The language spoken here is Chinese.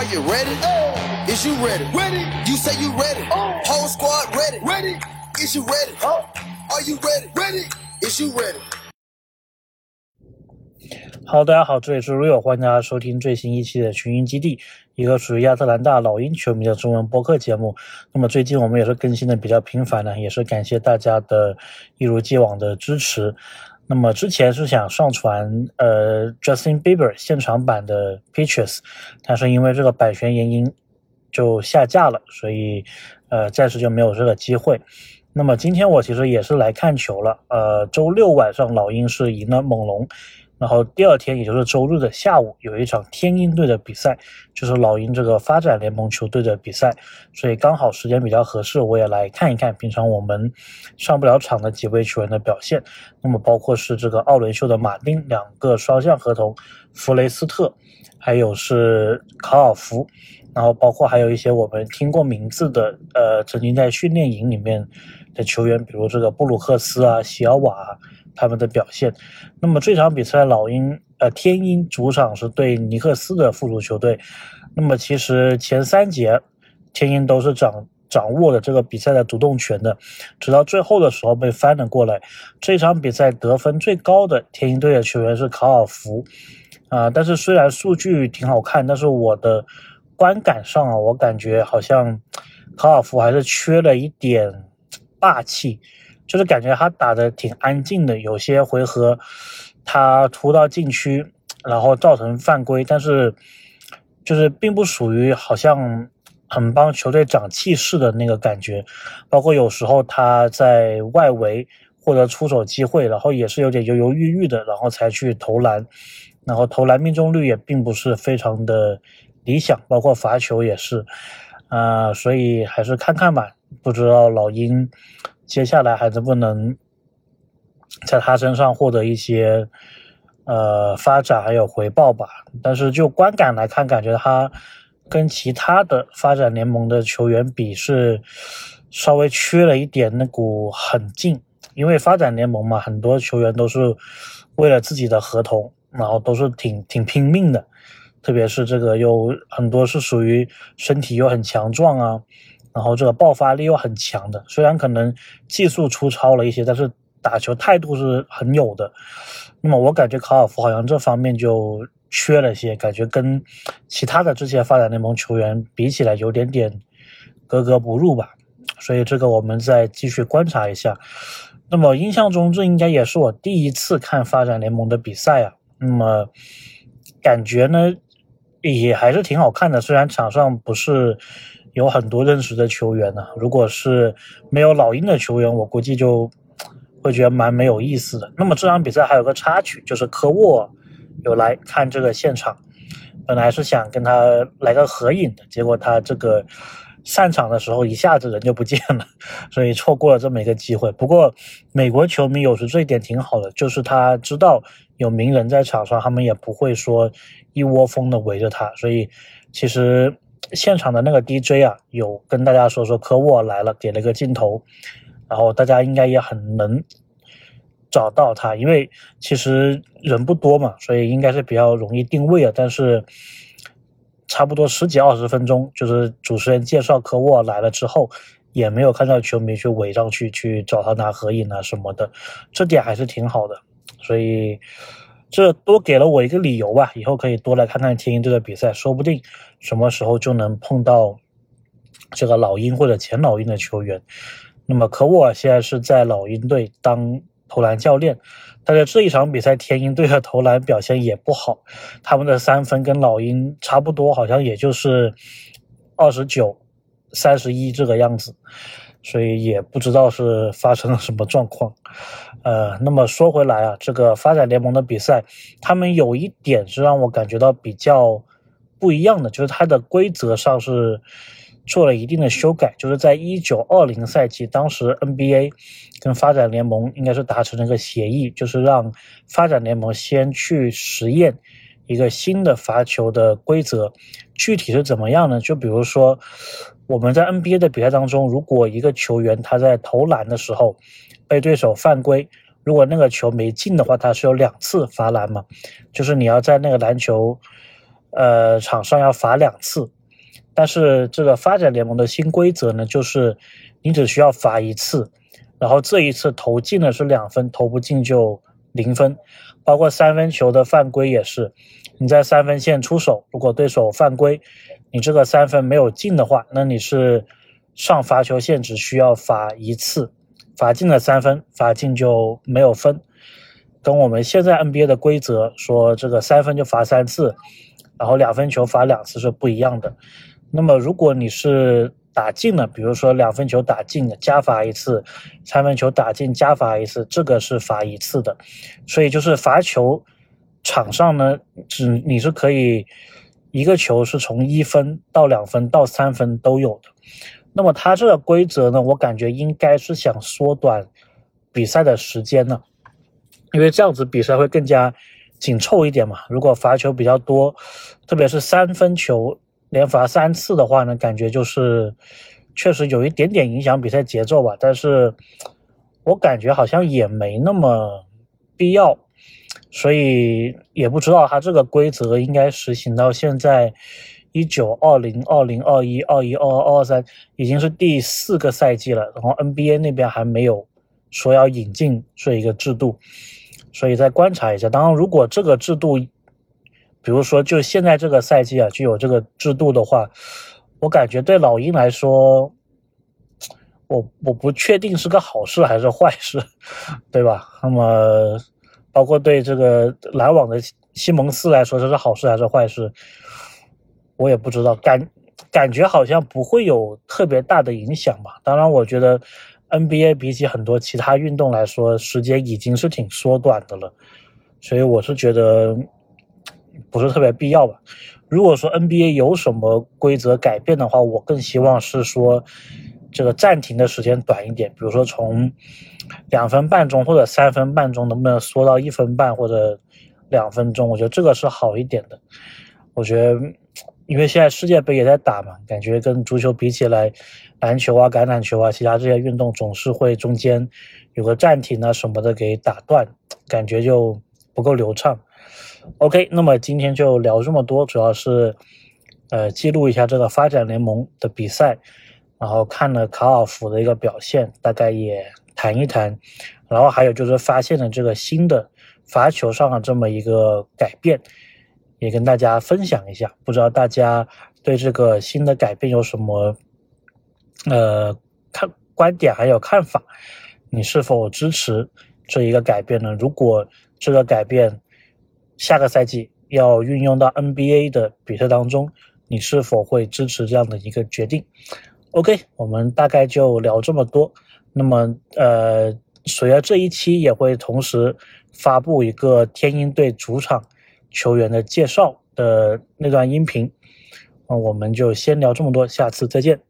Are you ready? Is you ready? Ready. You say you ready. Whole squad ready. Ready. Is you ready? Oh. Are you ready? Ready. Is you ready? Hello，大家好，这里是 Rio，欢迎大家收听最新一期的群英基地，一个属于亚特兰大老鹰球迷的中文播客节目。那么最近我们也是更新的比较频繁呢，也是感谢大家的一如既往的支持。那么之前是想上传呃 Justin Bieber 现场版的 Pictures，但是因为这个版权原因就下架了，所以呃暂时就没有这个机会。那么今天我其实也是来看球了，呃，周六晚上老鹰是赢了猛龙。然后第二天，也就是周日的下午，有一场天鹰队的比赛，就是老鹰这个发展联盟球队的比赛，所以刚好时间比较合适，我也来看一看平常我们上不了场的几位球员的表现。那么包括是这个奥伦秀的马丁两个双向合同，弗雷斯特，还有是卡尔福，然后包括还有一些我们听过名字的，呃，曾经在训练营里面的球员，比如这个布鲁克斯啊、席尔瓦。他们的表现，那么这场比赛，老鹰呃天鹰主场是对尼克斯的附属球队，那么其实前三节天鹰都是掌掌握了这个比赛的主动权的，直到最后的时候被翻了过来。这场比赛得分最高的天鹰队的球员是卡尔福，啊，但是虽然数据挺好看，但是我的观感上啊，我感觉好像卡尔福还是缺了一点霸气。就是感觉他打的挺安静的，有些回合他突到禁区，然后造成犯规，但是就是并不属于好像很帮球队长气势的那个感觉。包括有时候他在外围获得出手机会，然后也是有点犹犹豫豫的，然后才去投篮，然后投篮命中率也并不是非常的理想，包括罚球也是，啊，所以还是看看吧，不知道老鹰。接下来还能不能在他身上获得一些呃发展还有回报吧？但是就观感来看，感觉他跟其他的发展联盟的球员比是稍微缺了一点那股狠劲。因为发展联盟嘛，很多球员都是为了自己的合同，然后都是挺挺拼命的，特别是这个有很多是属于身体又很强壮啊。然后这个爆发力又很强的，虽然可能技术粗糙了一些，但是打球态度是很有的。那么我感觉卡尔夫好像这方面就缺了些，感觉跟其他的这些发展联盟球员比起来有点点格格不入吧。所以这个我们再继续观察一下。那么印象中这应该也是我第一次看发展联盟的比赛啊。那么感觉呢也还是挺好看的，虽然场上不是。有很多认识的球员呢。如果是没有老鹰的球员，我估计就 会觉得蛮没有意思的。那么这场比赛还有个插曲，就是科沃有来看这个现场，本来是想跟他来个合影的，结果他这个散场的时候一下子人就不见了，所以错过了这么一个机会。不过美国球迷有时这一点挺好的，就是他知道有名人在场上，他们也不会说一窝蜂的围着他，所以其实。现场的那个 DJ 啊，有跟大家说说科沃来了，给了个镜头，然后大家应该也很能找到他，因为其实人不多嘛，所以应该是比较容易定位的。但是差不多十几二十分钟，就是主持人介绍科沃来了之后，也没有看到球迷去围上去去找他拿合影啊什么的，这点还是挺好的，所以。这多给了我一个理由吧，以后可以多来看看天鹰队的比赛，说不定什么时候就能碰到这个老鹰或者前老鹰的球员。那么科沃尔现在是在老鹰队当投篮教练，但是这一场比赛天鹰队的投篮表现也不好，他们的三分跟老鹰差不多，好像也就是二十九、三十一这个样子。所以也不知道是发生了什么状况，呃，那么说回来啊，这个发展联盟的比赛，他们有一点是让我感觉到比较不一样的，就是它的规则上是做了一定的修改，就是在一九二零赛季，当时 NBA 跟发展联盟应该是达成了一个协议，就是让发展联盟先去实验一个新的罚球的规则，具体是怎么样呢？就比如说。我们在 NBA 的比赛当中，如果一个球员他在投篮的时候被对手犯规，如果那个球没进的话，他是有两次罚篮嘛，就是你要在那个篮球，呃，场上要罚两次。但是这个发展联盟的新规则呢，就是你只需要罚一次，然后这一次投进的是两分，投不进就零分。包括三分球的犯规也是，你在三分线出手，如果对手犯规，你这个三分没有进的话，那你是上罚球线只需要罚一次，罚进了三分，罚进就没有分。跟我们现在 NBA 的规则说这个三分就罚三次，然后两分球罚两次是不一样的。那么如果你是打进了，比如说两分球打进了加罚一次，三分球打进加罚一次，这个是罚一次的。所以就是罚球场上呢，只你是可以一个球是从一分到两分到三分都有的。那么它这个规则呢，我感觉应该是想缩短比赛的时间呢，因为这样子比赛会更加紧凑一点嘛。如果罚球比较多，特别是三分球。连罚三次的话呢，感觉就是确实有一点点影响比赛节奏吧。但是我感觉好像也没那么必要，所以也不知道它这个规则应该实行到现在一九二零二零二一二一二二二三已经是第四个赛季了，然后 NBA 那边还没有说要引进这一个制度，所以再观察一下。当然，如果这个制度，比如说，就现在这个赛季啊，就有这个制度的话，我感觉对老鹰来说，我我不确定是个好事还是坏事，对吧？那么，包括对这个篮网的西蒙斯来说，这是好事还是坏事，我也不知道。感感觉好像不会有特别大的影响吧。当然，我觉得 NBA 比起很多其他运动来说，时间已经是挺缩短的了，所以我是觉得。不是特别必要吧？如果说 NBA 有什么规则改变的话，我更希望是说这个暂停的时间短一点，比如说从两分半钟或者三分半钟，能不能缩到一分半或者两分钟？我觉得这个是好一点的。我觉得，因为现在世界杯也在打嘛，感觉跟足球比起来，篮球啊、橄榄球啊，其他这些运动总是会中间有个暂停啊什么的给打断，感觉就不够流畅。OK，那么今天就聊这么多，主要是，呃，记录一下这个发展联盟的比赛，然后看了卡尔福的一个表现，大概也谈一谈，然后还有就是发现了这个新的罚球上的这么一个改变，也跟大家分享一下。不知道大家对这个新的改变有什么，呃，看观点还有看法？你是否支持这一个改变呢？如果这个改变，下个赛季要运用到 NBA 的比赛当中，你是否会支持这样的一个决定？OK，我们大概就聊这么多。那么，呃，随着这一期也会同时发布一个天鹰队主场球员的介绍的那段音频。那我们就先聊这么多，下次再见。